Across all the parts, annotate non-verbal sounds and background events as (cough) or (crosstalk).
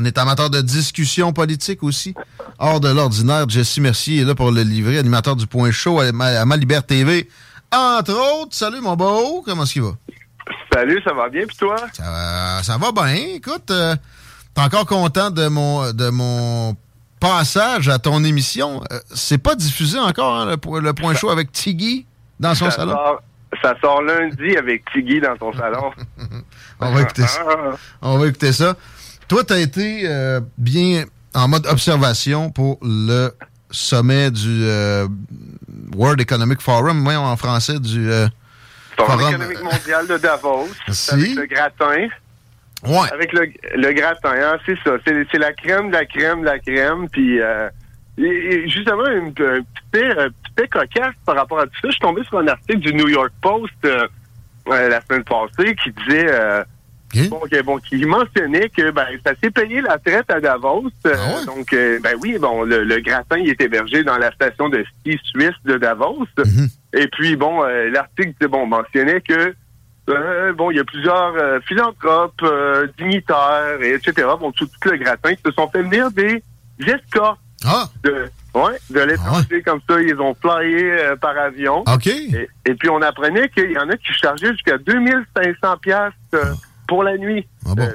On est amateur de discussion politique aussi. Hors de l'ordinaire, Jesse Mercier est là pour le livrer, animateur du Point Chaud à, Ma- à Malibert TV. Entre autres, salut mon beau, comment est-ce qu'il va? Salut, ça va bien, puis toi? Ça, va- ça va bien. Écoute, euh, t'es encore content de mon, de mon passage à ton émission. Euh, c'est pas diffusé encore, hein, le, po- le Point Chaud avec Tiggy dans son ça salon? Sort, ça sort lundi avec Tiggy dans ton salon. (laughs) On va écouter ça. Ah, On va écouter ça. Toi, tu as été euh, bien en mode observation pour le sommet du euh, World Economic Forum, voyons en français, du euh, Forum économique mondial de Davos. (laughs) Si. Avec le gratin. Ouais. Avec le, le gratin, hein, c'est ça. C'est c'est la crème la crème la crème. Puis, euh, et- et justement, un petit fait, un petit fait cocasse par rapport à tout ça. Je suis tombé sur un article du New York Post la semaine passée qui disait... Bon, que- bon, qui mentionnait que ben, ça s'est payé la traite à Davos. Euh, Donc, euh, ben oui, bon, le, le gratin il est hébergé dans la station de ski suisse de Davos. Et puis, bon, euh, l'article bon, mentionnait que euh, bon, il y a plusieurs philanthropes, dignitaires, et etc. Bon, tout, tout le gratin qui se sont fait venir des escortes de, ouais, de l'étranger comme ça. Ils ont flyé euh, par avion. OK. Et, et puis on apprenait qu'il y en a qui chargeaient jusqu'à 2500 pièces pour la nuit.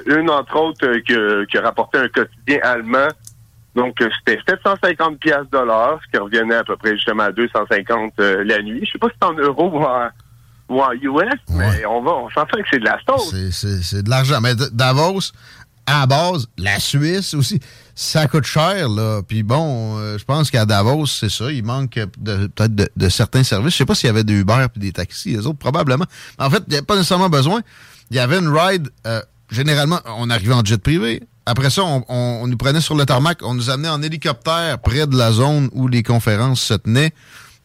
Euh, une entre autres euh, que- qui a rapporté un quotidien allemand. Donc euh, c'était 750 pièces dollars, ce qui revenait à peu près justement à 250 euh, la nuit. Je sais pas si c'est en euros ou en, ou en US, mais on va, on s'entend que c'est de la sauce. C'est- de l'argent. Mais Davos, à la base, la Suisse aussi, ça coûte cher, là. Puis bon, euh, je pense qu'à Davos, c'est ça, il manque peut-être de, de certains services. Je sais pas s'il y avait des Uber et des taxis, les autres, probablement. En fait, il n'y avait pas nécessairement besoin. Il y avait une ride, euh, généralement, on arrivait en jet privé. Après ça, on, on- on nous prenait sur le tarmac, on nous amenait en hélicoptère près de la zone où les conférences se tenaient.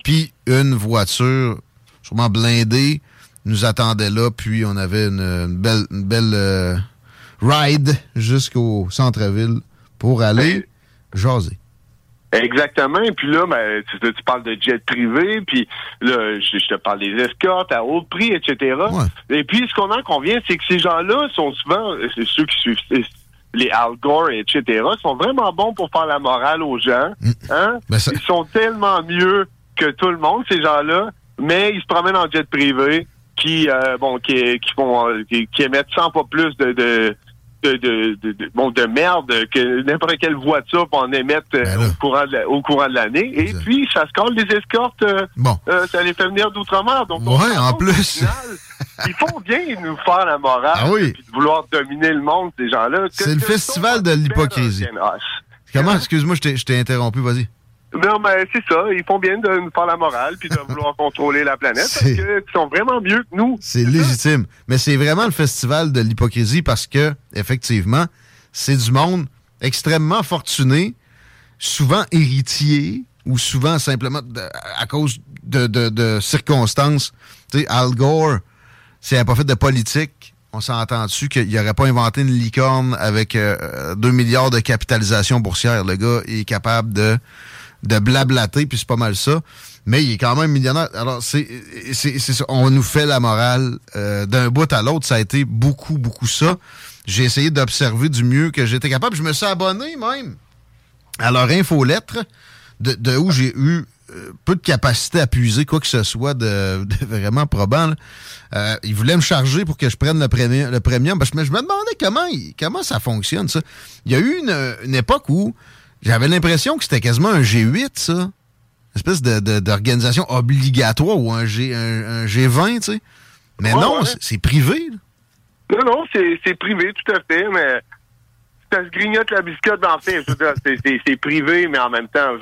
Puis une voiture, sûrement blindée, nous attendait là. Puis on avait une, une belle, une belle euh, ride jusqu'au centre-ville pour aller jaser. Exactement. Et puis là, ben, tu, tu parles de jet privé, puis là, je, je te parle des escortes à haut prix, etc. Et puis, ce qu'on en convient, c'est que ces gens-là sont souvent, c'est ceux qui suivent les Al Gore, etc., sont vraiment bons pour faire la morale aux gens. Hein? Ils sont tellement mieux que tout le monde, ces gens-là, mais ils se promènent en jet privé qui, euh, bon, qui, qui font, euh, qui, qui émettent 100 fois plus de, de de, de, de, bon, de merde que n'importe quelle voiture peut en émettre euh, au courant de la- au courant de l'année. Et puis, ça se colle des escortes. euh, euh, ça les fait venir d'outre-mer. Donc, Ouais, en plus. final, ils font bien nous faire la morale Ah oui. puis de vouloir dominer le monde, ces gens-là. C'est le festival de l'hypocrisie. Comment, excuse-moi, je t'ai interrompu, vas-y. Non, mais c'est ça. Ils font bien de nous faire la morale puis de (laughs) vouloir contrôler la planète parce qu'ils sont vraiment mieux que nous. C'est légitime. Mais c'est vraiment le festival de l'hypocrisie parce que, effectivement, c'est du monde extrêmement fortuné, souvent héritier ou souvent simplement de- à cause de, de- de circonstances. Tu sais, Al Gore, s'il n'avait pas fait de politique, on s'entend dessus qu'il n'aurait pas inventé une licorne avec 2 milliards de capitalisation boursière. Le gars est capable de, de blablater, puis c'est pas mal ça. Mais il est quand même millionnaire. Alors, c'est c'est- c'est. On nous fait la morale euh, d'un bout à l'autre. Ça a été beaucoup, beaucoup ça. J'ai essayé d'observer du mieux que j'étais capable. Je me suis abonné même à leur infolettre, de, de où j'ai eu peu de capacité à puiser quoi que ce soit de, vraiment probant. Euh, il voulait me charger pour que je prenne le, premium. Le premium. Je, me, je, me, demandais comment, comment ça fonctionne, ça. Il y a eu une, une époque où j'avais l'impression que c'était quasiment un G8, ça. Une espèce d'organisation de, obligatoire ou un, G, un, G20, tu sais. Mais non, c'est privé. Là. Non, non, c'est privé, tout à fait, mais ça se grignote la biscotte, en fait, c'est privé, mais en même temps,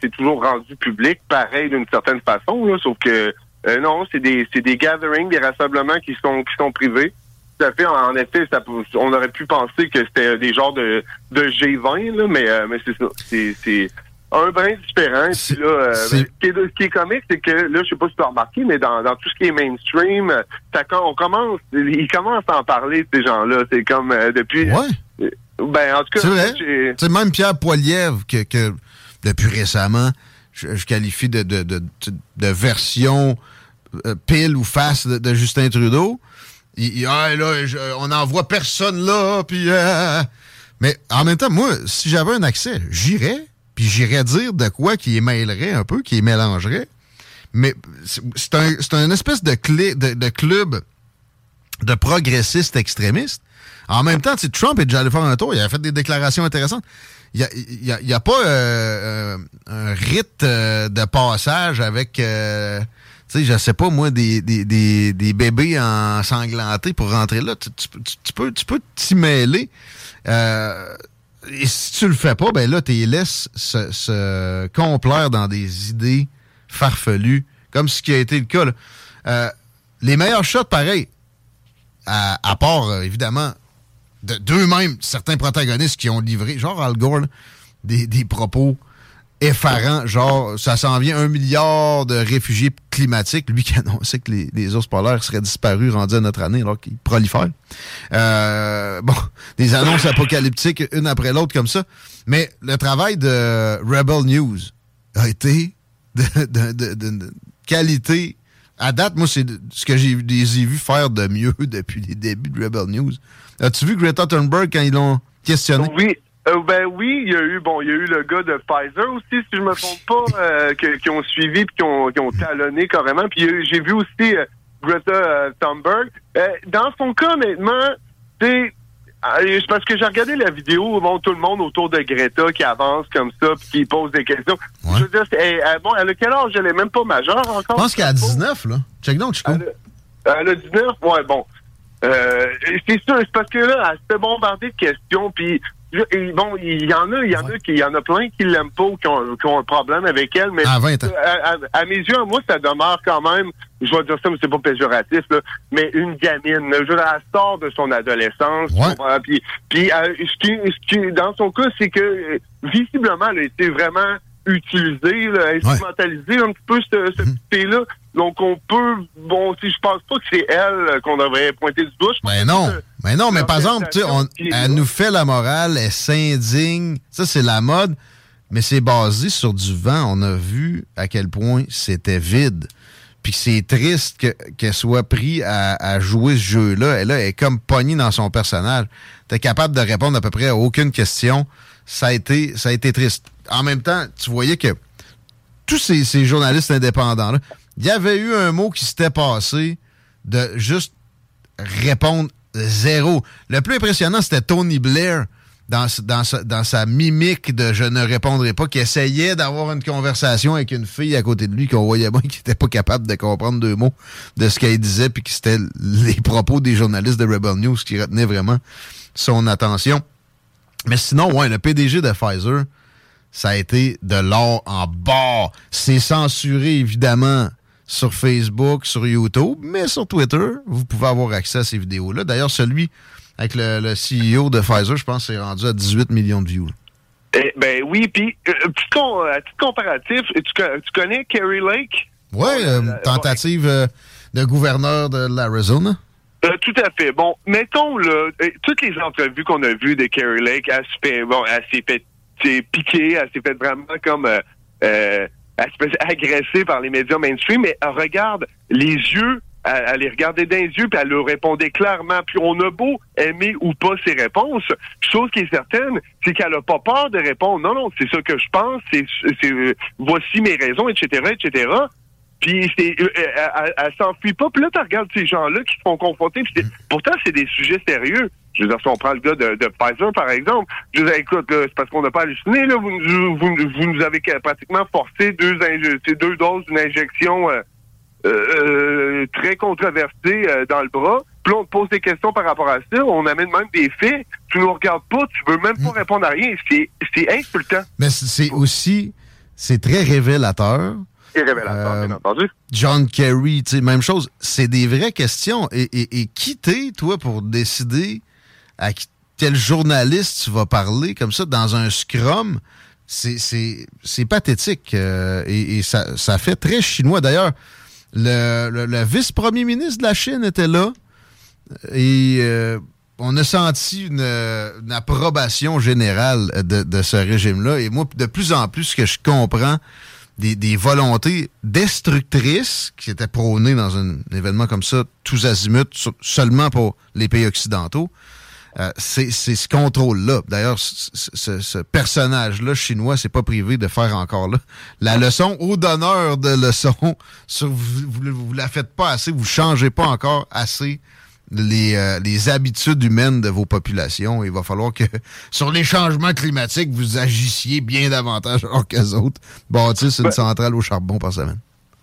c'est toujours rendu public, pareil d'une certaine façon, là, sauf que euh, non, c'est des c'est des gatherings, des rassemblements qui sont qui sont privés. Tout à fait, en, effet, ça, on aurait pu penser que c'était des genres de, de G20, là, mais euh, mais c'est ça. C'est un brin différent. Puis là, euh, ce, qui est, ce, qui est, comique, c'est que là, je sais pas si tu as remarqué, mais dans, dans tout ce qui est mainstream, ça, on commence, ils commencent à en parler ces gens-là. C'est comme depuis. Ouais. Ben en tout cas, c'est même Pierre Poilievre que, que depuis récemment, je, je qualifie de, de, de, de version euh, pile ou face de, Justin Trudeau. Il, ah, là, on n'envoie personne là, puis... Euh, mais en même temps, moi, si j'avais un accès, j'irais, puis j'irais dire de quoi qui émêlerait un peu, qui les mélangerait. Mais c'est un, un, espèce de, clé, de, club de progressistes extrémistes. En même temps, Trump est déjà allé faire un tour, il a fait des déclarations intéressantes. Il n'y a, pas euh, un rite de passage avec tu sais, je sais pas, moi, des, des, des, des bébés ensanglantés pour rentrer là. Tu, peux tu peux t'y mêler. Euh, et si tu le fais pas, ben là, tu les laisses se, complaire dans des idées farfelues, comme ce qui a été le cas. Euh, les meilleurs shots, pareil, à, à part, euh, évidemment, d'eux-mêmes, certains protagonistes qui ont livré, genre Al Gore, des, des propos effarant, genre, ça s'en vient un milliard de réfugiés climatiques. Lui qui annonçait que les, ours polaires seraient disparus rendus à notre année alors qu'ils prolifèrent. Euh, bon, des annonces apocalyptiques une après l'autre comme ça. Mais le travail de Rebel News a été de, qualité. À date, moi, c'est ce que j'ai vus faire de mieux (laughs) depuis les débuts de Rebel News. As-tu vu Greta Thunberg quand ils l'ont questionné? Oui, euh, ben oui, il y a eu bon, il y a eu le gars de Pfizer aussi, si je me trompe pas, euh, qui ont suivi puis qui ont, qui ont talonné carrément. Puis j'ai vu aussi euh, Greta Thunberg. dans son cas, honnêtement, c'est parce que j'ai regardé la vidéo, bon, tout le monde autour de Greta qui avance comme ça puis qui pose des questions. Je veux dire, bon, elle a quel âge? Elle est même pas majeure encore. Je pense qu'elle a 19, là. Check donc, Chico. Elle, elle a 19? Ouais, bon. c'est sûr, c'est parce que là, elle se fait bombarder de questions, puis bon, il y en a, il y en a qui, il y en a plein qui l'aiment pas ou qui ont, un problème avec elle, mais à, À, mes yeux, moi, ça demeure quand même, je vais dire ça, mais c'est pas péjoratif, là, mais une gamine. Je elle sort de son adolescence. Puis, puis euh, ce, qui, ce qui, dans son cas, c'est que euh, visiblement, elle a été vraiment utilisée, instrumentalisée un petit peu ce, ce mhm. là donc, on peut. Bon, si je pense pas que c'est elle qu'on devrait pointer du doigt. Mais non. Mais non, mais par exemple, on, elle nous fait la morale, elle s'indigne. Ça, c'est la mode. Mais c'est basé sur du vent. On a vu à quel point c'était vide. Puis c'est triste qu'elle soit prise à, jouer ce jeu-là. Elle, elle est comme pognée dans son personnage. T'es capable de répondre à peu près à aucune question. Ça a été, ça a été triste. En même temps, tu voyais que tous ces, ces journalistes indépendants-là, il y avait eu un mot qui s'était passé de juste répondre zéro. Le plus impressionnant, c'était Tony Blair dans, sa mimique de je ne répondrai pas, qui essayait d'avoir une conversation avec une fille à côté de lui qu'on voyait bien (laughs) qui n'était pas capable de comprendre deux mots de ce qu'elle disait, puis que c'était les propos des journalistes de Rebel News qui retenaient vraiment son attention. Mais sinon, ouais, le PDG de Pfizer, ça a été de l'or en bas. C'est censuré, évidemment, sur Facebook, sur YouTube, mais sur Twitter, vous pouvez avoir accès à ces vidéos-là. D'ailleurs, celui avec le, CEO de Pfizer, je pense, c'est rendu à 18 millions de views. Eh, ben oui, puis euh, à titre comparatif, tu, tu connais Kerry Lake? Oui, euh, tentative euh, de gouverneur de l'Arizona. tout à fait. Bon, mettons là, toutes les entrevues qu'on a vues de Kerry Lake, elle s'est fait, bon, elle s'est fait piquer, elle s'est fait vraiment comme elle se agresser par les médias mainstream, mais regarde les yeux elle, les regardait dans les yeux, puis elle leur répondait clairement. Puis on a beau aimer ou pas ses réponses, chose qui est certaine, c'est qu'elle a pas peur de répondre. Non, non, c'est ça que je pense, c'est, c'est voici mes raisons, etc., etc. Puis c'est, euh, elle, elle, s'enfuit pas. Puis là, tu regardes ces gens-là qui se font confronter. Puis pourtant, c'est des sujets sérieux. Je veux dire, si on prend le gars de, de Pfizer, par exemple, je veux dire, écoute, c'est parce qu'on n'a pas halluciné, là, vous, vous, vous, nous avez pratiquement forcé deux, deux doses d'une injection euh, euh, très controversée euh, dans le bras. Puis là, on te pose des questions par rapport à ça, on amène même des faits, tu nous regardes pas, tu veux même pas mm. répondre à rien. C'est, insultant. Mais c'est aussi, c'est très révélateur. C'est révélateur, bien entendu. John Kerry, même chose. C'est des vraies questions. Et, et, et qui t'es, toi, pour décider à quel journaliste tu vas parler comme ça dans un scrum, c'est pathétique euh, et, ça, fait très chinois. D'ailleurs, le, vice-premier ministre de la Chine était là et euh, on a senti une, approbation générale de, ce régime-là. Et moi, de plus en plus, que je comprends des, des volontés destructrices qui étaient prônées dans un événement comme ça, tous azimuts, seulement pour les pays occidentaux, euh, c'est ce contrôle-là. D'ailleurs, ce, personnage-là chinois, c'est pas privé de faire encore là. La leçon au donneur de leçon, (laughs) sur, vous, vous, la faites pas assez, vous changez pas encore assez les, euh, les habitudes humaines de vos populations. Il va falloir que (laughs) sur les changements climatiques, vous agissiez bien davantage (laughs) alors qu'eux autres bâtissent une centrale au charbon par semaine.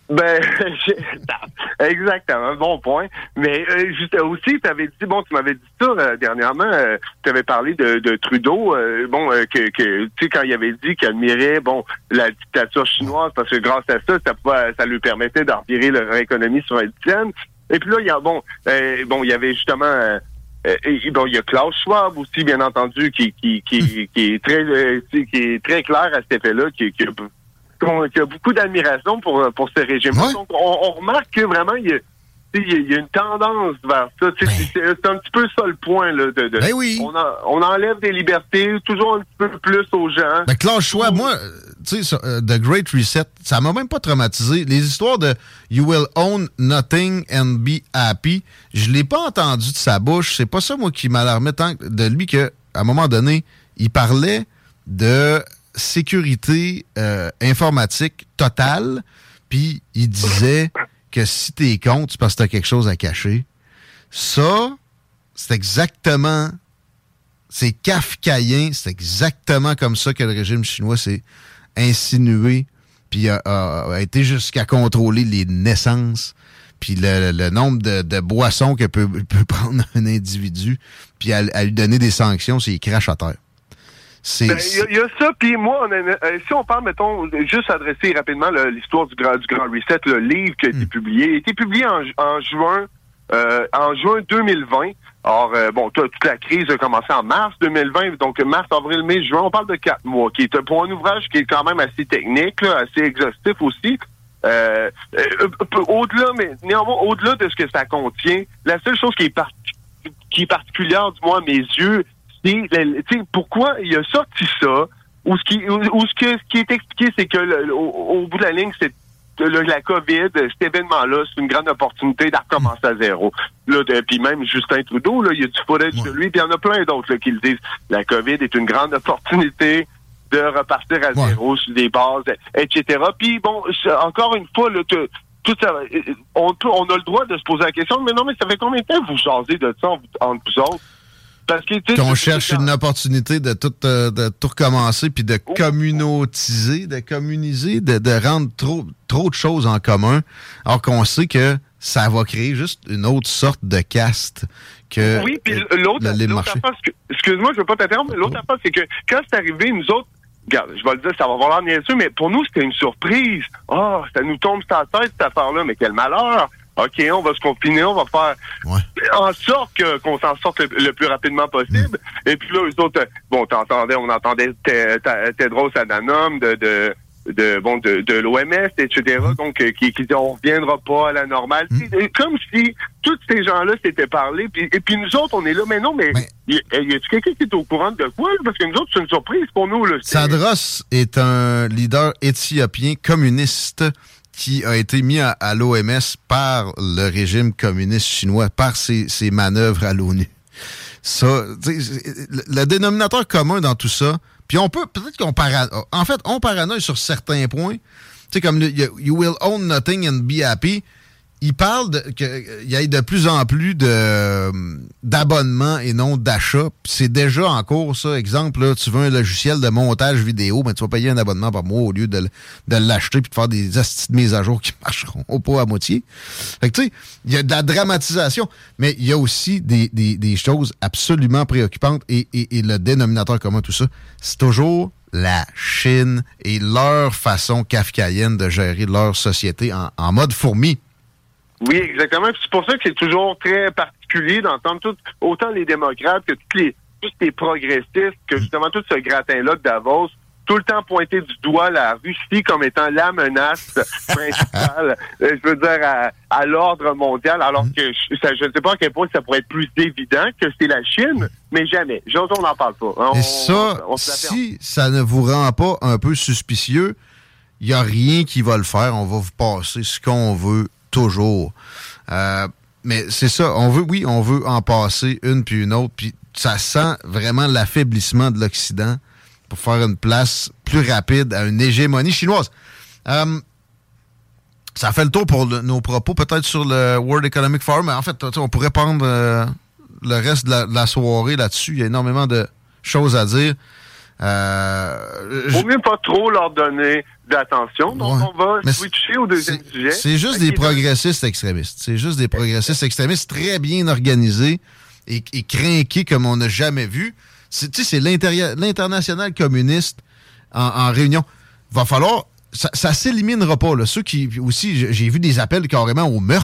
Ben, (laughs) exactement, bon point. Mais euh, juste aussi, tu avais dit, bon, tu m'avais dit ça euh, dernièrement, euh, tu avais parlé de, de Trudeau, bon, que, que tu sais, quand il avait dit qu'il admirait, bon, la dictature chinoise, parce que grâce à ça, ça, ça lui permettait d'empirer leur économie sur un dizaine. Et puis là, il y a, bon, bon, il y avait justement... bon, il y a Klaus Schwab aussi, bien entendu, qui qui qui, qui est très qui est très clair à cet effet-là, qui, qui qu'il y a beaucoup d'admiration pour, euh, pour ce régime. Donc, on, remarque que vraiment, il y a, il y a une tendance vers ça. C'est un petit peu ça le point. Là, de, ben oui. on, enlève des libertés toujours un petit peu plus aux gens. Ben, Claude Choix, moi, tu sais, euh, The Great Reset, ça m'a même pas traumatisé. Les histoires de You will own nothing and be happy, je l'ai pas entendu de sa bouche. C'est pas ça, moi, qui m'alarmait tant de lui qu'à un moment donné, il parlait de sécurité euh, informatique totale, puis il disait que si t'es contre, c'est parce que t'as quelque chose à cacher. Ça, c'est exactement... C'est kafkaïen, c'est exactement comme ça que le régime chinois s'est insinué, puis a, été jusqu'à contrôler les naissances, puis le, nombre de, boissons que peut, peut (laughs) prendre un individu, puis à, lui donner des sanctions s'il crache à terre. Il ben, y, a ça, puis moi, euh, si on parle, mettons, juste adresser rapidement l'histoire du grand, du grand Reset, le livre qui a été hmm. publié, il a été publié en, juin euh, en juin 2020. Alors, euh, bon, toute la crise a commencé en mars 2020, donc mars, avril, mai, juin, on parle de quatre mois, qui est pour un ouvrage qui est quand même assez technique, assez exhaustif aussi. au-delà, mais néanmoins, au-delà de ce que ça contient, la seule chose qui est, qui est particulière, du moins à mes yeux, pourquoi il a sorti ça, ou ce qui, ou, ce, que, ce qui est expliqué, c'est que au, bout de la ligne, c'est la COVID, cet événement-là, c'est une grande opportunité de recommencer à zéro. Là, puis même Justin Trudeau, là, il y a du footage de lui, puis il y en a plein d'autres qui le disent. La COVID est une grande opportunité de repartir à zéro sur des bases, etc. Puis bon, encore une fois, là, tout ça, on, on a le droit de se poser la question, mais non, mais ça fait combien de temps vous jasez de ça entre vous autres? Qu'on cherche une opportunité de tout, euh, de tout recommencer, puis de oh. communautiser, de communiser, de, de, rendre trop, trop de choses en commun, alors qu'on sait que ça va créer juste une autre sorte de caste que Oui, puis l'autre affaire, excuse-moi, je veux pas t'interrompre, mais l'autre affaire, c'est que quand c'est arrivé, nous autres, regarde, je vais le dire, ça va voir bien sûr, mais pour nous, c'était une surprise. Ah, oh, ça nous tombe sur la tête, cette affaire-là, mais quel malheur! OK, on va se confiner, on va faire en sorte que, qu'on s'en sorte le, plus rapidement possible. Mm. Et puis là, eux autres, bon, t'entendais, on entendait Tedros Adhanom de, de de bon de, de l'OMS, etc. Mm. Donc euh, qui, qui dit on reviendra pas à la normale. Mm. Comme si tous ces gens-là s'étaient parlé, puis, et puis nous autres, on est là, mais non, mais, y, y a-tu quelqu'un qui est au courant de quoi? Parce que nous autres, c'est une surprise pour nous. Là. Sadros est un leader éthiopien communiste qui a été mis à, l'OMS par le régime communiste chinois, par ses, manœuvres à l'ONU. Ça, le dénominateur commun dans tout ça, puis on peut, peut-être qu'on paranoïe, en fait, on paranoïe sur certains points. Tu sais, comme You will own nothing and be happy il parle qu'il y ait de plus en plus de d'abonnements et non d'achats. C'est déjà en cours, ça. Exemple, tu veux un logiciel de montage vidéo, mais ben, tu vas payer un abonnement par mois au lieu de, l'acheter puis de faire des astuces de mise à jour qui (laughs) marcheront pas à moitié. Fait que tu sais, il y a de la dramatisation, mais il y a aussi des, choses absolument préoccupantes et, le dénominateur commun, tout ça, c'est toujours la Chine et leur façon kafkaïenne de gérer leur société en, en mode fourmi. Oui, exactement. C'est pour ça que c'est toujours très particulier d'entendre tout, autant les démocrates que tous les, tous les progressistes, que justement tout ce gratin-là de Davos, tout le temps pointer du doigt la Russie comme étant la menace (laughs) principale, euh, je veux dire, à, l'ordre mondial, alors que je, ne sais pas à quel point ça pourrait être plus évident que c'est la Chine, mais jamais. on n'en parle pas. Et ça, si ça ne vous rend pas un peu suspicieux, il n'y a rien qui va le faire. On va vous passer ce qu'on veut toujours. Euh, mais c'est ça, on veut, oui, on veut en passer une puis une autre, puis ça sent vraiment l'affaiblissement de l'Occident pour faire une place plus rapide à une hégémonie chinoise. Euh, ça fait le tour pour nos propos, peut-être sur le World Economic Forum, mais en fait, on pourrait prendre euh, le reste de la, soirée là-dessus. Il y a énormément de choses à dire. Euh, Vaut mieux pas trop leur donner d'attention. Donc, on va switcher au deuxième sujet. C'est juste des progressistes extrémistes. C'est juste des progressistes extrémistes très bien organisés et, et comme on n'a jamais vu. Tu sais, c'est l'international communiste en, réunion. Va falloir... Ça, ça s'éliminera pas. Là. Ceux qui... Aussi, j'ai vu des appels carrément au meurtre.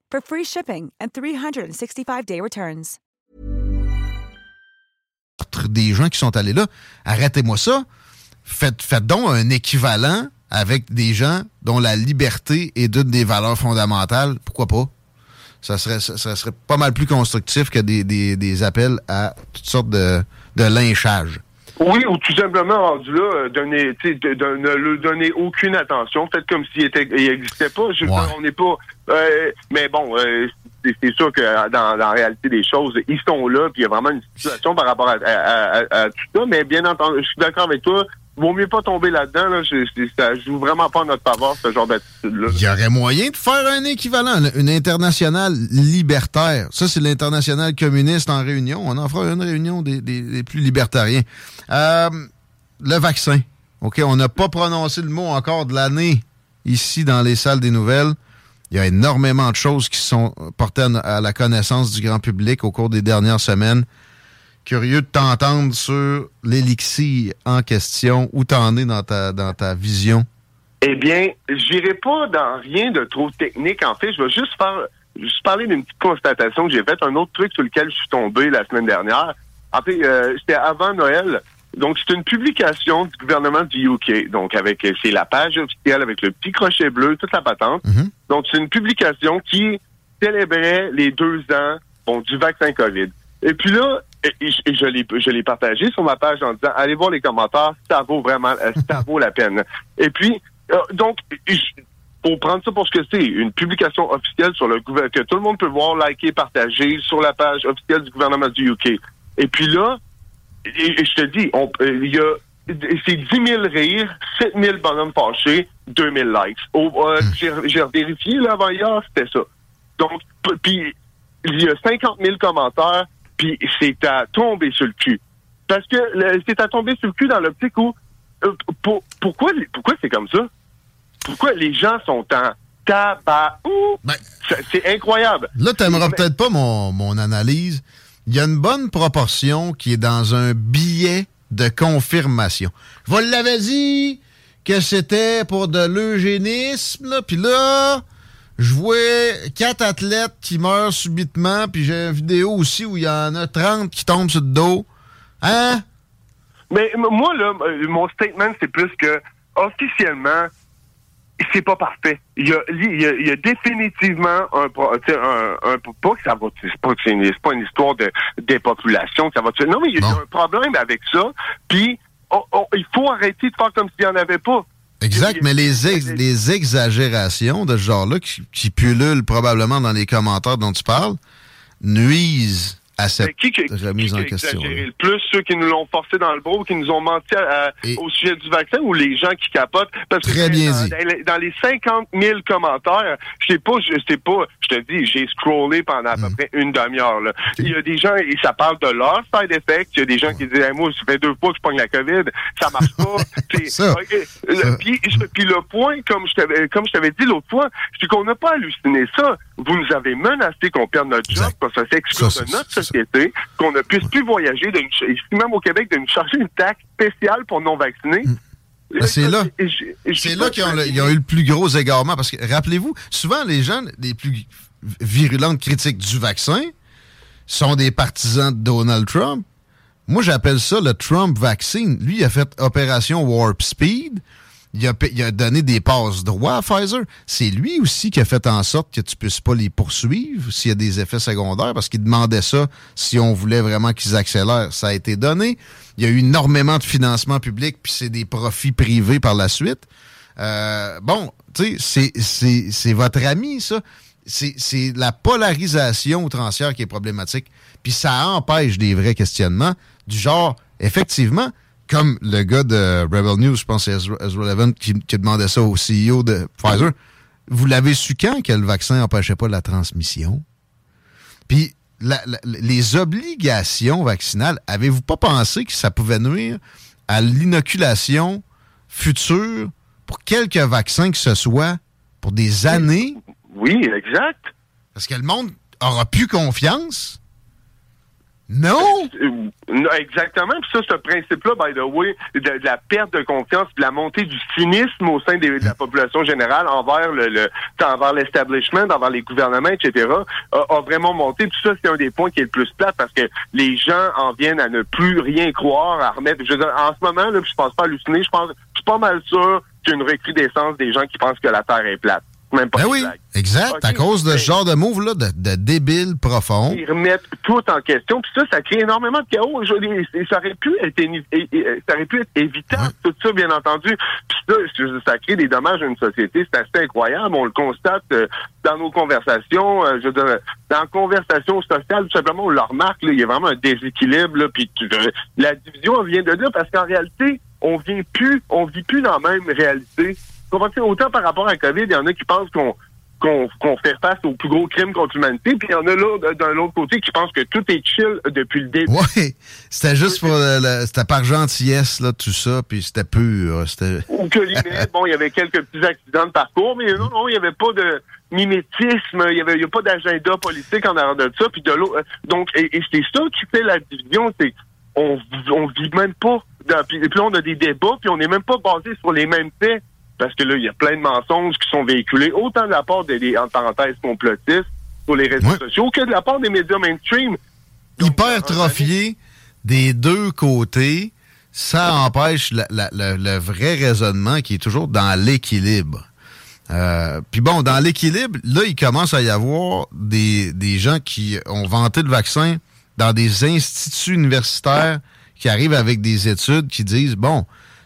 for free shipping and 365-day returns. des gens qui sont allés là. Arrêtez-moi ça. Faites, faites donc un équivalent avec des gens dont la liberté est d'une des valeurs fondamentales. Pourquoi pas? Ça serait, ça, serait pas mal plus constructif que des, des, des appels à toutes sortes de, de lynchage. Oui, ou tout simplement rendu là, euh, donner, ne lui donner aucune attention, peut-être comme s'il était, il n'existait pas. Je, On n'est pas. Euh, mais bon, euh, c'est sûr que dans, la réalité des choses, ils sont là, puis il y a vraiment une situation par rapport à, tout ça. Mais bien entendu, je suis d'accord avec toi. Vaut mieux pas tomber là-dedans. Là. Je, ça joue vraiment pas en notre faveur, ce genre d'attitude-là. Il y aurait moyen de faire un équivalent, une internationale libertaire. Ça, c'est l'international communiste en réunion. On en fera une réunion des, des, plus libertariens. Euh, le vaccin. OK, on n'a pas prononcé le mot encore de l'année ici dans les salles des nouvelles. Il y a énormément de choses qui sont portées à la connaissance du grand public au cours des dernières semaines. Curieux de t'entendre sur l'élixir en question. Où t'en es dans ta, dans ta vision? Eh bien, j'irai pas dans rien de trop technique. En fait, je vais juste faire, juste parler d'une petite constatation que j'ai faite. Un autre truc sur lequel je suis tombé la semaine dernière. En fait, euh, c'était avant Noël. Donc, c'est une publication du gouvernement du UK. Donc, avec c'est la page officielle avec le petit crochet bleu, toute la patente. Mm-hmm. Donc, c'est une publication qui célébrait les deux ans bon, du vaccin COVID. Et puis là, je l'ai je l'ai partagé sur ma page en disant allez voir les commentaires, ça vaut vraiment ça vaut la peine. Et puis euh, donc pour prendre ça pour ce que c'est, une publication officielle sur le gouvernement que tout le monde peut voir, liker, partager sur la page officielle du gouvernement du UK. Et puis là, et, je te dis, on, euh, il y a c'est 10 000 rires, 7 000 bonhommes fâchés, 2 000 likes. Euh, hmm. J'ai vérifié là, avant hier, c'était ça. Donc, puis il y a 50 000 commentaires, puis c'est à tomber sur le cul. Parce que c'est à tomber sur le cul dans l'optique où euh, pourquoi pourquoi c'est comme ça? Pourquoi les gens sont en tabac? Ben, c'est incroyable. Là, t'aimeras peut-être pas mon, mon analyse. Il y a une bonne proportion qui est dans un billet de confirmation. Vous l'avais dit que c'était pour de l'eugénisme, puis là, je vois quatre athlètes qui meurent subitement, puis j'ai une vidéo aussi où il y en a 30 qui tombent sur le dos. Hein? Mais moi, là, mon statement, c'est plus que officiellement, c'est pas parfait. Il y a, il y a, définitivement un, un, un, pas que ça va, c'est pas, une, pas une histoire de dépopulation que ça va Non, mais il y a un problème avec ça. Puis, il faut arrêter de faire comme s'il n'y en avait pas. Exact, mais les, les exagérations de ce genre-là qui, qui pullulent probablement dans les commentaires dont tu parles nuisent à cette qui, remise en question. le plus ceux qui nous l'ont forcé dans le bro, qui nous ont menti au sujet du vaccin ou les gens qui capotent? Parce Très que bien dans, les 50 000 commentaires, je sais pas, je sais pas, je te dis, j'ai scrollé pendant à peu mm. près une demi-heure. Il y a des gens et ça parle de leur side effects. Il y a des gens qui disent moi, ça fait deux fois que je pogne la COVID, ça marche pas. (laughs) ça. Puis, le point, comme je t'avais comme je t'avais dit l'autre fois, c'est qu'on n'a pas halluciné ça. Vous nous avez menacé qu'on perde notre job, que ça s'exclut de notre société, qu'on ne puisse plus voyager, ici même au Québec, de nous charger une taxe spéciale pour non-vaccinés. Mm. Ben, c'est là, c'est là qu'ils ont, eu le plus gros égarement. Parce que, rappelez-vous, souvent, les gens les plus virulentes critiques du vaccin sont des partisans de Donald Trump. Moi, j'appelle ça le Trump vaccine. Lui, il a fait opération Warp Speed il a, donné des passes droits à Pfizer. C'est lui aussi qui a fait en sorte que tu puisses pas les poursuivre s'il y a des effets secondaires, parce qu'il demandait ça si on voulait vraiment qu'ils accélèrent. Ça a été donné. Il y a eu énormément de financement public, puis c'est des profits privés par la suite. Euh, bon, tu sais, c'est votre ami, ça. C'est la polarisation outrancière qui est problématique. Puis ça empêche des vrais questionnements du genre, effectivement, comme le gars de Rebel News, je pense c'est Ezra, Levin, qui, demandait ça au CEO de Pfizer. Vous l'avez su quand que le vaccin n'empêchait pas la transmission? Puis, les obligations vaccinales, avez-vous pas pensé que ça pouvait nuire à l'inoculation future pour quelques vaccins que ce soit pour des années? Oui, exact. Parce que le monde aura plus confiance non! Exactement. Puis ça, ce principe-là, by the way, de, la perte de confiance, de la montée du cynisme au sein de la population générale envers le, le envers l'establishment, envers les gouvernements, etc., a, vraiment monté. Tout ça, c'est un des points qui est le plus plat parce que les gens en viennent à ne plus rien croire, à remettre. Je veux dire, en ce moment, là, je pense pas halluciner, je pense, je suis pas mal sûr qu'il y a une recrudescence des gens qui pensent que la Terre est plate même pas ben oui, exact. à cause de ce genre de move-là, de, de débile profond. Ils remettent tout en question. Puis ça, ça crée énormément de chaos. Ça aurait pu être, ça aurait pu être évitable, tout ça, bien entendu. Puis ça, ça crée des dommages à une société. C'est assez incroyable. On le constate euh, dans nos conversations. Euh, je veux dire, dans la conversation sociale, tout simplement, on le remarque. il y a vraiment un déséquilibre. Là, puis la division vient de là parce qu'en réalité, on vient plus, on vit plus dans la même réalité autant par rapport à COVID, il y en a qui pensent qu'on qu'on fait face au plus gros crime contre l'humanité, puis il y en a là, d'un autre côté, qui pensent que tout est chill depuis le début. Oui, c'était juste pour... c'était par gentillesse, là, tout ça, puis c'était pur. Ou que limite, (laughs) bon, il y avait quelques petits accidents de parcours, mais non, non, il n'y avait pas de mimétisme, il n'y avait y a pas d'agenda politique en arrière de ça, puis de l'autre... Donc, et, c'est ça qui fait la division, c'est on, on vit même pas... puis, puis là, on a des débats, puis on n'est même pas basé sur les mêmes faits parce que là, il y a plein de mensonges qui sont véhiculés, autant de la part des, en parenthèses, complotistes sur les réseaux sociaux que de la part des médias mainstream. Hypertrophié des deux côtés, ça empêche le vrai raisonnement qui est toujours dans l'équilibre. Euh, puis bon, dans l'équilibre, là, il commence à y avoir des, des gens qui ont vanté le vaccin dans des instituts universitaires qui arrivent avec des études qui disent, bon,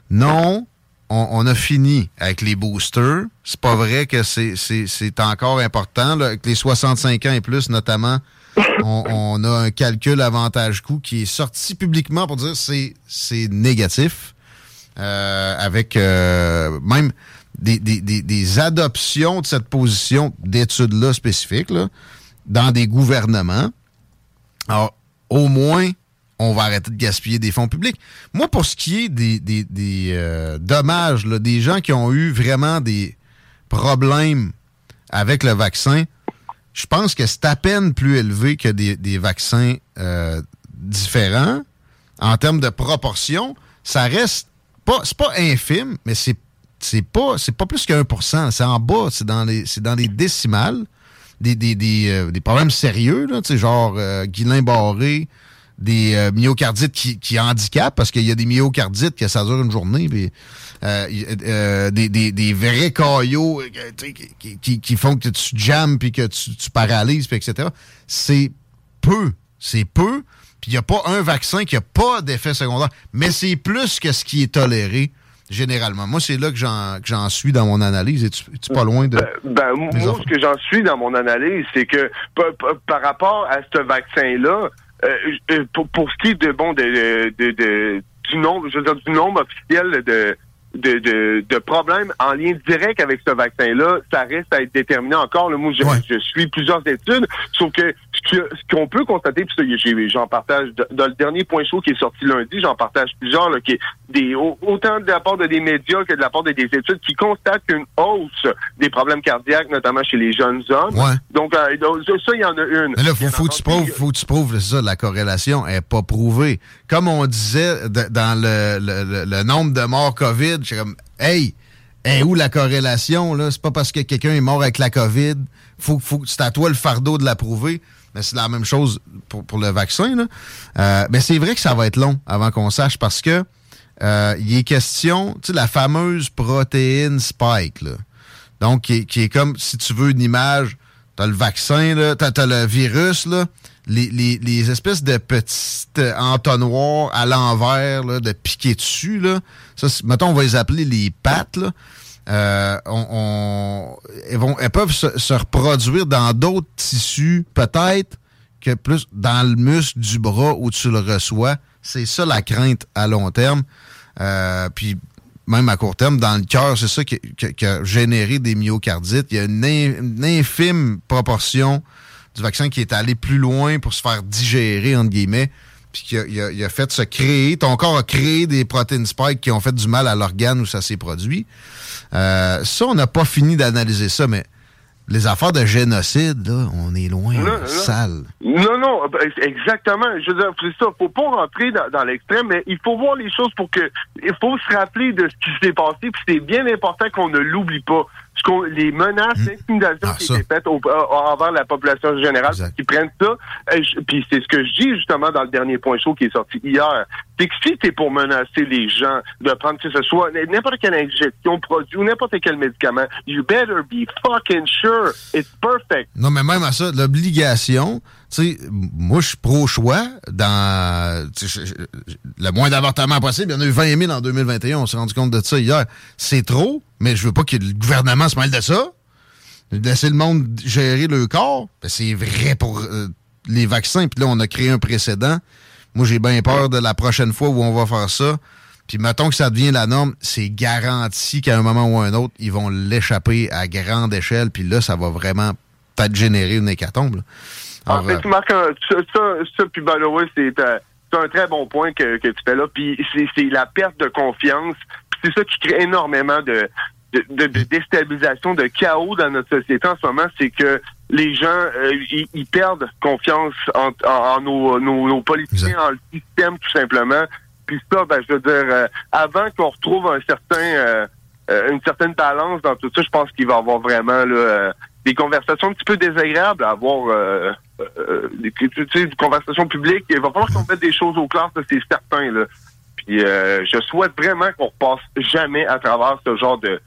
non, on, a fini avec les boosters. C'est pas vrai que c'est encore important. avec les 65 ans et plus, notamment, (laughs) on, a un calcul avantage-coût qui est sorti publiquement pour dire c'est c'est négatif. avec même des, des, des, adoptions de cette position d'études-là spécifiques dans des gouvernements. Alors, au moins, on va arrêter de gaspiller des fonds publics. Moi, pour ce qui est des, des dommages, des gens qui ont eu vraiment des problèmes avec le vaccin, je pense que c'est à peine plus élevé que des, vaccins euh, différents. En termes de proportion, ça reste pas, c'est pas infime, mais c'est, c'est pas, plus que 1%. C'est en bas, c'est dans les, décimales. Des, des, des, euh, des problèmes sérieux, là, genre euh, Guillain-Barré, des euh, myocardites qui, qui handicapent, parce qu'il y a des myocardites que ça dure une journée, puis euh, euh, des, des, des, vrais caillots qui, qui, qui, font que tu jammes puis que tu, tu paralyses, puis etc. C'est peu. C'est peu. Puis il n'y a pas un vaccin qui n'a pas d'effet secondaire. Mais c'est plus que ce qui est toléré généralement. Moi, c'est là que j'en suis dans mon analyse. Et tu, tu pas loin de. Ben, ben moi, ce que j'en suis dans mon analyse, c'est que par, rapport à ce vaccin-là, euh, pour, pour ce qui est de bon de, de, de, du nombre, je veux dire, du nombre officiel de de, de, de, problèmes en lien direct avec ce vaccin-là, ça reste à être déterminé encore. Le moi, je, je, suis plusieurs études, sauf que ce qu'on peut constater, puis j'en partage dans le dernier point chaud qui est sorti lundi, j'en partage plusieurs, là, qui des autant de la part de des médias que de la part de des études qui constatent une hausse des problèmes cardiaques, notamment chez les jeunes hommes. Donc, euh, ça, il y en a une. Mais là, faut, faut, tu prouves, faut que tu prouves ça, la corrélation est pas prouvée. Comme on disait dans le, le, le nombre de morts COVID, je comme, hey, est où la corrélation, là? C'est pas parce que quelqu'un est mort avec la COVID. Faut, faut, c'est à toi le fardeau de la prouver. Mais c'est la même chose pour, pour le vaccin. Là. Euh, mais c'est vrai que ça va être long avant qu'on sache parce que euh, il est question, tu sais, la fameuse protéine spike, là. Donc, qui est, qui est comme, si tu veux une image, t'as le vaccin, là, t'as, as le virus, là, les, les, les, espèces de petites entonnoirs à l'envers, de piquer dessus, là. Ça, mettons, on va les appeler les pattes, là. Euh, elles, vont, elles peuvent se, reproduire dans d'autres tissus, peut-être que plus dans le muscle du bras où tu le reçois. C'est ça la crainte à long terme. Euh, puis même à court terme, dans le cœur, c'est ça qui, a généré des myocardites. Il y a une, infime proportion du vaccin qui est allé plus loin pour se faire digérer, entre guillemets, puis qui a, a, fait se créer, ton corps a créé des protéines spike qui ont fait du mal à l'organe où ça s'est produit. Euh, ça, on n'a pas fini d'analyser ça, mais les affaires de génocide, là, on est loin, non, sale. Non, non, ben, exactement. Je veux dire, c'est ça. Faut pas rentrer dans, l'extrême, mais il faut voir les choses pour que. Il faut se rappeler de ce qui s'est passé, puis c'est bien important qu'on ne l'oublie pas les menaces, mmh. l'intimidation ah, qui étaient faites envers la population générale, qui prennent ça. Euh, puis c'est ce que je dis justement dans le dernier point chaud qui est sorti hier. C'est que si t'es pour menacer les gens de prendre que ce soit n'importe quelle injection, produit ou n'importe quel médicament, you better be fucking sure it's perfect. Non, mais même à ça, l'obligation, sais, moi, je suis pro-choix dans le moins d'avortements possible. Il y en a eu 20 000 en 2021. On s'est rendu compte de ça hier. C'est trop, mais je veux pas que le gouvernement se mêle de ça. Laisser le monde gérer le corps. Ben, c'est vrai pour euh, les vaccins. Puis là, on a créé un précédent. Moi, j'ai bien peur de la prochaine fois où on va faire ça. Puis mettons que ça devient la norme, c'est garanti qu'à un moment ou un autre, ils vont l'échapper à grande échelle. Puis là, ça va vraiment peut-être générer une hécatombe. En fait, tu marques un, ça, ça, ça puis c'est euh, un très bon point que, que tu fais là. Puis c'est la perte de confiance. C'est ça qui crée énormément de, de, de, déstabilisation, de chaos dans notre société en ce moment. C'est que les gens, euh, ils, perdent confiance en, en, nos, nos, politiciens, en le système tout simplement. Puis ça, ben, je veux dire, euh, avant qu'on retrouve un certain, une certaine balance dans tout ça, je pense qu'il va y avoir vraiment là, des conversations un petit peu désagréables à avoir euh, euh, des, tu sais, des conversations publiques. Il va falloir qu'on mette des choses au clair, c'est certain. Là. Puis euh, je souhaite vraiment qu'on repasse jamais à travers ce genre de,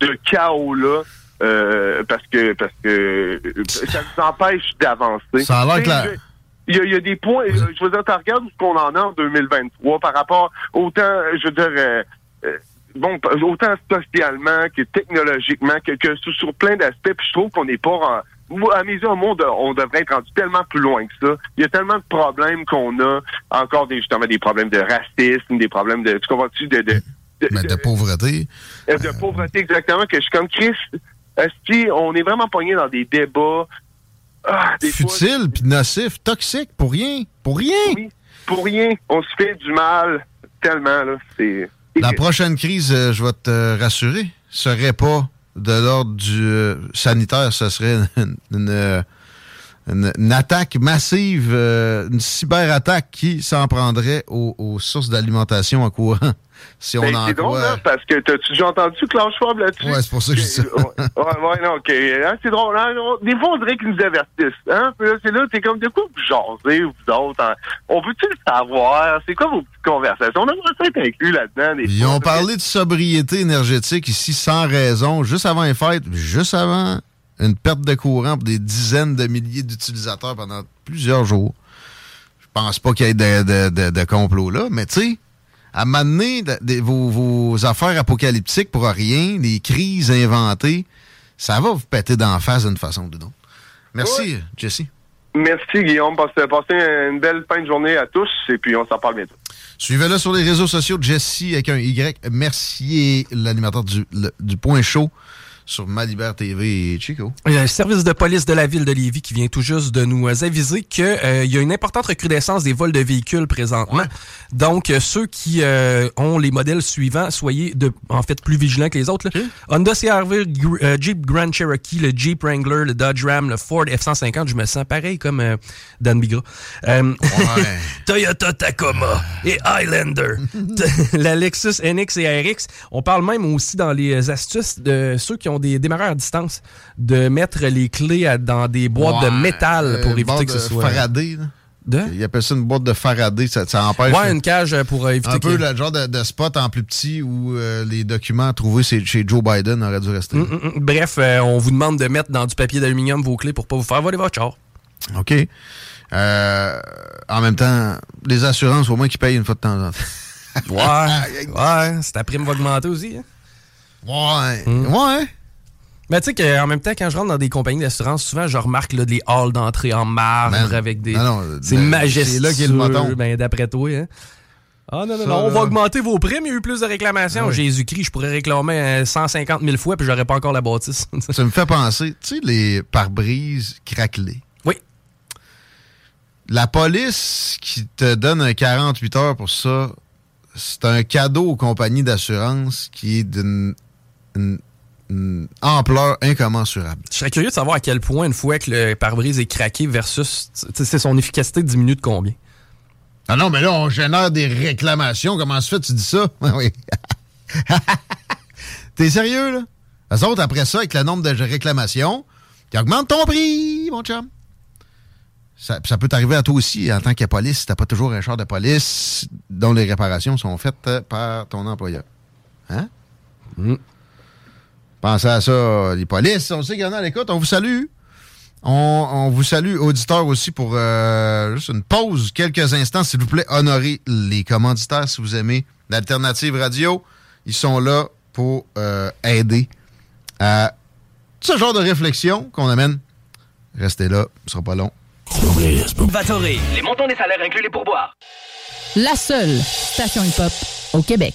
de chaos-là. Euh, parce que parce que ça nous empêche d'avancer. Ça a l'air Il y, a, il y, a, des points, je veux dire, tu regardes ce qu'on en a en 2023 par rapport autant, je veux dire, bon, autant socialement que technologiquement, que, que sur, plein d'aspects. Puis je trouve qu'on n'est pas en, à mes yeux, on, on devrait être rendu tellement plus loin que ça. Il y a tellement de problèmes qu'on a, encore des, justement des problèmes de racisme, des problèmes de, tu comprends-tu, de, de, Mais de pauvreté. Euh, de pauvreté, exactement, que je suis comme Chris. Est-ce on est vraiment pogné dans des débats. Ah, Futile, puis nocif, toxique, pour rien. Pour rien. Oui, pour rien. On se fait du mal tellement, là. C'est. La prochaine crise, euh, je vais te rassurer, serait pas de l'ordre du euh, sanitaire, ce serait une, une, attaque massive, une cyberattaque qui s'en prendrait aux sources d'alimentation en courant. (laughs) Si on ben, C'est drôle, hein, parce que t'as-tu déjà entendu Klaus Schwab là-dessus? Ouais, c'est pour ça que je dis ça. ouais, ouais, non, OK. Hein, c'est drôle. Hein? Des fois, on dirait qu'ils nous avertissent. Hein? Puis là, c'est là, t'es comme, de quoi vous jasez, vous autres? Hein? On veut-tu le savoir? C'est quoi vos petites conversations? On aimerait ça être inclus là-dedans. Ils ont parlé de sobriété énergétique ici sans raison, juste avant les fêtes, juste avant une perte de courant pour des dizaines de milliers d'utilisateurs pendant plusieurs jours. Je pense pas qu'il y ait de, de, de, de complot là, mais tu sais, à m'amener vos, affaires apocalyptiques pour rien, les crises inventées, ça va vous péter d'en face d'une façon ou d'une autre. Merci, Jesse. Merci, Guillaume. Passez une belle fin de journée à tous et puis on s'en parle bientôt. Suivez-le sur les réseaux sociaux, Jesse avec un Y. Merci, l'animateur du, du Point Chaud sur Malibert TV et Chico. Il y a un service de police de la ville de Lévis qui vient tout juste de nous aviser qu'il euh, y a une importante recrudescence des vols de véhicules présentement. Donc, euh, ceux qui euh, ont les modèles suivants, soyez de, en fait plus vigilants que les autres. Honda CRV, Jeep Grand Cherokee, le Jeep Wrangler, le Dodge Ram, le Ford F-150, je me sens pareil comme Dan Bigra. (laughs) Toyota Tacoma et Highlander. (laughs) la (laughs) Lexus NX et RX. On parle même aussi dans les astuces de ceux qui ont des démarreurs à distance de mettre les clés dans des boîtes de métal pour euh, éviter que ce soit. Faraday, De? Il appelle ça une boîte de Faraday, ça, ça empêche. Ouais, une cage pour éviter. Un peu le genre de, spot en plus petit où euh, les documents trouvés chez Joe Biden auraient dû rester. Mm, mm, mm. Bref, euh, on vous demande de mettre dans du papier d'aluminium vos clés pour pas vous faire voler votre char. OK. en même temps, les assurances, au moins qu'ils payent une fois de temps en temps. ouais, (laughs) ouais, ta prime va augmenter aussi. Hein? Ouais, ouais. Mais tu sais qu'en même temps, quand je rentre dans des compagnies d'assurance, souvent je remarque là, des halls d'entrée en marbre ben, avec des. c'est majestueux. C'est là a le. Ben, d'après toi, hein. Ah non, non, non, on va augmenter vos primes, il y a eu plus de réclamations. Ah Jésus-Christ, je pourrais réclamer 150 000 fois puis j'aurais pas encore la bâtisse. (laughs) ça me fait penser, tu sais, les pare-brises craquelés. Oui. La police qui te donne un 48 heures pour ça, c'est un cadeau aux compagnies d'assurance qui est d'une ampleur incommensurable. Je serais curieux de savoir à quel point, une fois que le pare-brise est craqué versus c'est son efficacité diminue de combien? Ah non, mais là, on génère des réclamations. Comment se fait, tu dis ça? (laughs) oui. (laughs) T'es sérieux, là? Les autres, après ça, avec le nombre de réclamations, qui augmente ton prix, mon chum. Ça, peut t'arriver à toi aussi en tant que police si t'as pas toujours un char de police dont les réparations sont faites par ton employeur. Hein? Mm. Pensez à ça, les polices. On sait qu'il y en a à l'écoute. On vous salue. On, vous salue, auditeurs aussi, pour euh, juste une pause, quelques instants, s'il vous plaît. Honorez les commanditaires si vous aimez l'alternative radio. Ils sont là pour euh, aider à ce genre de réflexion qu'on amène. Restez là, ce sera pas long. Vatoré, les montants des salaires inclus les pourboires. La seule station hip-hop au Québec.